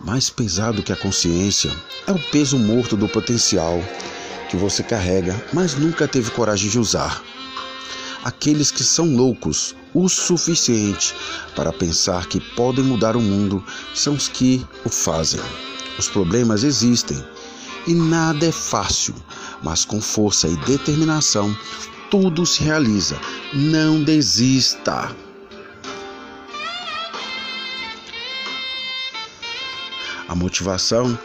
Mais pesado que a consciência é o peso morto do potencial que você carrega, mas nunca teve coragem de usar. Aqueles que são loucos o suficiente para pensar que podem mudar o mundo são os que o fazem. Os problemas existem e nada é fácil, mas com força e determinação tudo se realiza. Não desista. A motivação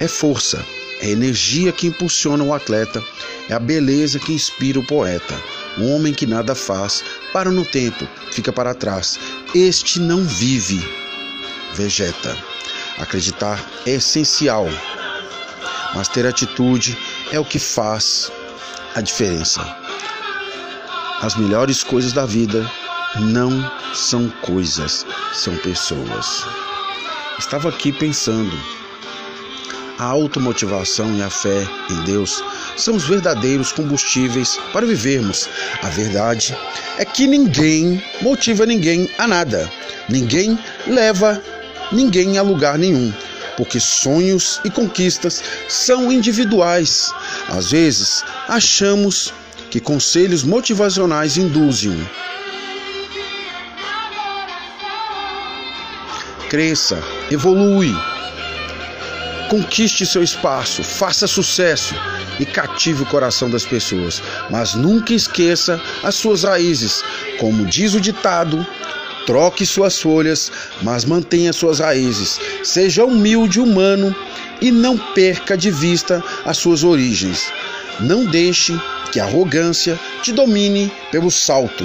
é força, é energia que impulsiona o atleta, é a beleza que inspira o poeta. O homem que nada faz, para no tempo, fica para trás. Este não vive, vegeta. Acreditar é essencial, mas ter atitude é o que faz a diferença. As melhores coisas da vida não são coisas, são pessoas. Estava aqui pensando. A automotivação e a fé em Deus são os verdadeiros combustíveis para vivermos. A verdade é que ninguém motiva ninguém a nada. Ninguém leva ninguém a lugar nenhum, porque sonhos e conquistas são individuais. Às vezes, achamos que conselhos motivacionais induzem cresça, evolui, conquiste seu espaço, faça sucesso e cative o coração das pessoas, mas nunca esqueça as suas raízes. Como diz o ditado, troque suas folhas, mas mantenha suas raízes. Seja humilde, humano e não perca de vista as suas origens. Não deixe que a arrogância te domine pelo salto.